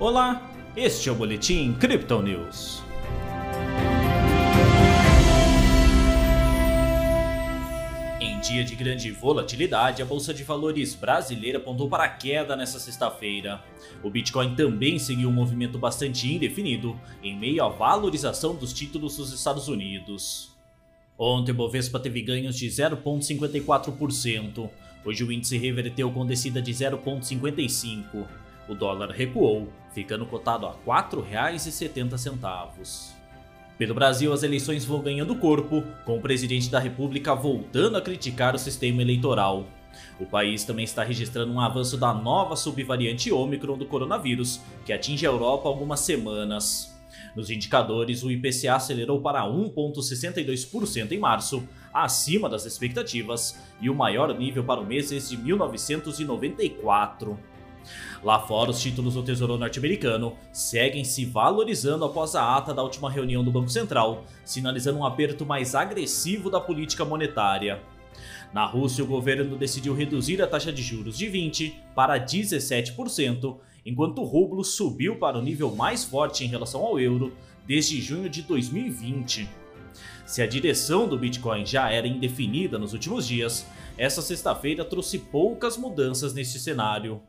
Olá, este é o Boletim Crypto News. Em dia de grande volatilidade, a Bolsa de Valores brasileira apontou para a queda nesta sexta-feira. O Bitcoin também seguiu um movimento bastante indefinido, em meio à valorização dos títulos dos Estados Unidos. Ontem o Bovespa teve ganhos de 0,54%. Hoje o índice reverteu com descida de 0,55%. O dólar recuou, ficando cotado a R$ 4,70. Pelo Brasil, as eleições vão ganhando corpo, com o presidente da República voltando a criticar o sistema eleitoral. O país também está registrando um avanço da nova subvariante Ômicron do coronavírus, que atinge a Europa há algumas semanas. Nos indicadores, o IPCA acelerou para 1,62% em março, acima das expectativas, e o maior nível para o mês desde 1994. Lá fora, os títulos do Tesouro norte-americano seguem se valorizando após a ata da última reunião do Banco Central, sinalizando um aperto mais agressivo da política monetária. Na Rússia, o governo decidiu reduzir a taxa de juros de 20% para 17%, enquanto o rublo subiu para o nível mais forte em relação ao euro desde junho de 2020. Se a direção do Bitcoin já era indefinida nos últimos dias, essa sexta-feira trouxe poucas mudanças neste cenário.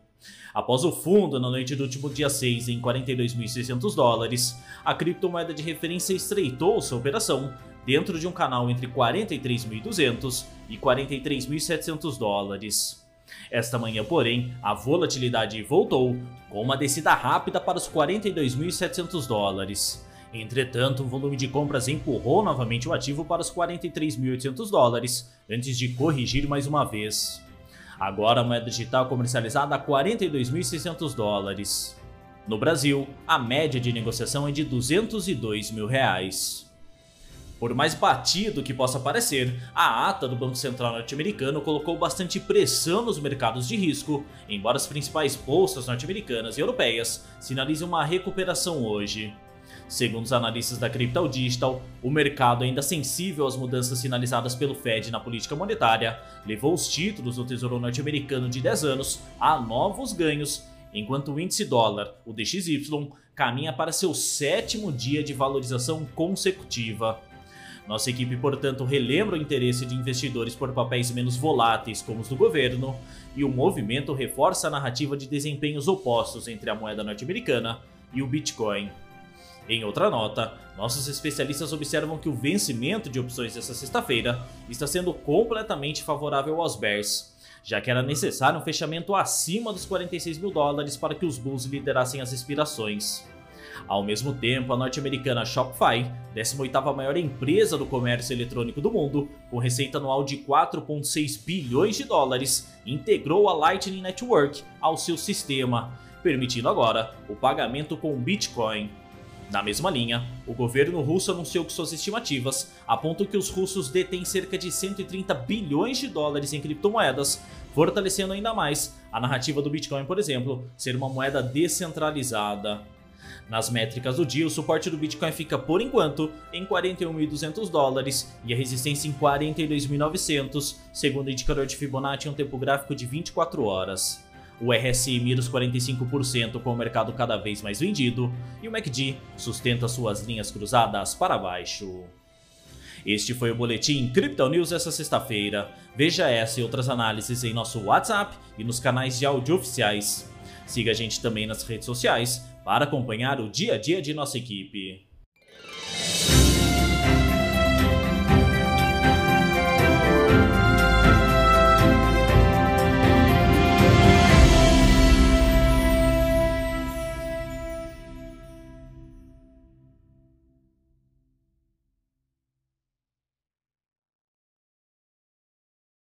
Após o fundo na noite do último dia 6 em 42.600 dólares, a criptomoeda de referência estreitou sua operação dentro de um canal entre 43.200 e 43.700 dólares. Esta manhã, porém, a volatilidade voltou, com uma descida rápida para os 42.700 dólares. Entretanto, o volume de compras empurrou novamente o ativo para os 43.800 dólares, antes de corrigir mais uma vez. Agora a moeda digital comercializada a 42.600 dólares. No Brasil, a média de negociação é de 202 mil reais. Por mais batido que possa parecer, a ata do Banco Central norte-americano colocou bastante pressão nos mercados de risco, embora as principais bolsas norte-americanas e europeias sinalizem uma recuperação hoje. Segundo os analistas da Crypto Digital, o mercado ainda sensível às mudanças sinalizadas pelo Fed na política monetária levou os títulos do Tesouro norte-americano de 10 anos a novos ganhos, enquanto o índice dólar, o DXY, caminha para seu sétimo dia de valorização consecutiva. Nossa equipe, portanto, relembra o interesse de investidores por papéis menos voláteis, como os do governo, e o movimento reforça a narrativa de desempenhos opostos entre a moeda norte-americana e o Bitcoin. Em outra nota, nossos especialistas observam que o vencimento de opções desta sexta-feira está sendo completamente favorável aos Bears, já que era necessário um fechamento acima dos 46 mil dólares para que os Bulls liderassem as expirações. Ao mesmo tempo, a norte-americana Shopify, 18ª maior empresa do comércio eletrônico do mundo, com receita anual de 4,6 bilhões de dólares, integrou a Lightning Network ao seu sistema, permitindo agora o pagamento com Bitcoin. Na mesma linha, o governo russo anunciou que suas estimativas apontam que os russos detêm cerca de 130 bilhões de dólares em criptomoedas, fortalecendo ainda mais a narrativa do Bitcoin, por exemplo, ser uma moeda descentralizada. Nas métricas do dia, o suporte do Bitcoin fica por enquanto em 41.200 dólares e a resistência em 42.900, segundo o indicador de Fibonacci em um tempo gráfico de 24 horas o RSI mira os 45% com o mercado cada vez mais vendido, e o MACD sustenta suas linhas cruzadas para baixo. Este foi o Boletim Crypto News essa sexta-feira. Veja essa e outras análises em nosso WhatsApp e nos canais de áudio oficiais. Siga a gente também nas redes sociais para acompanhar o dia a dia de nossa equipe.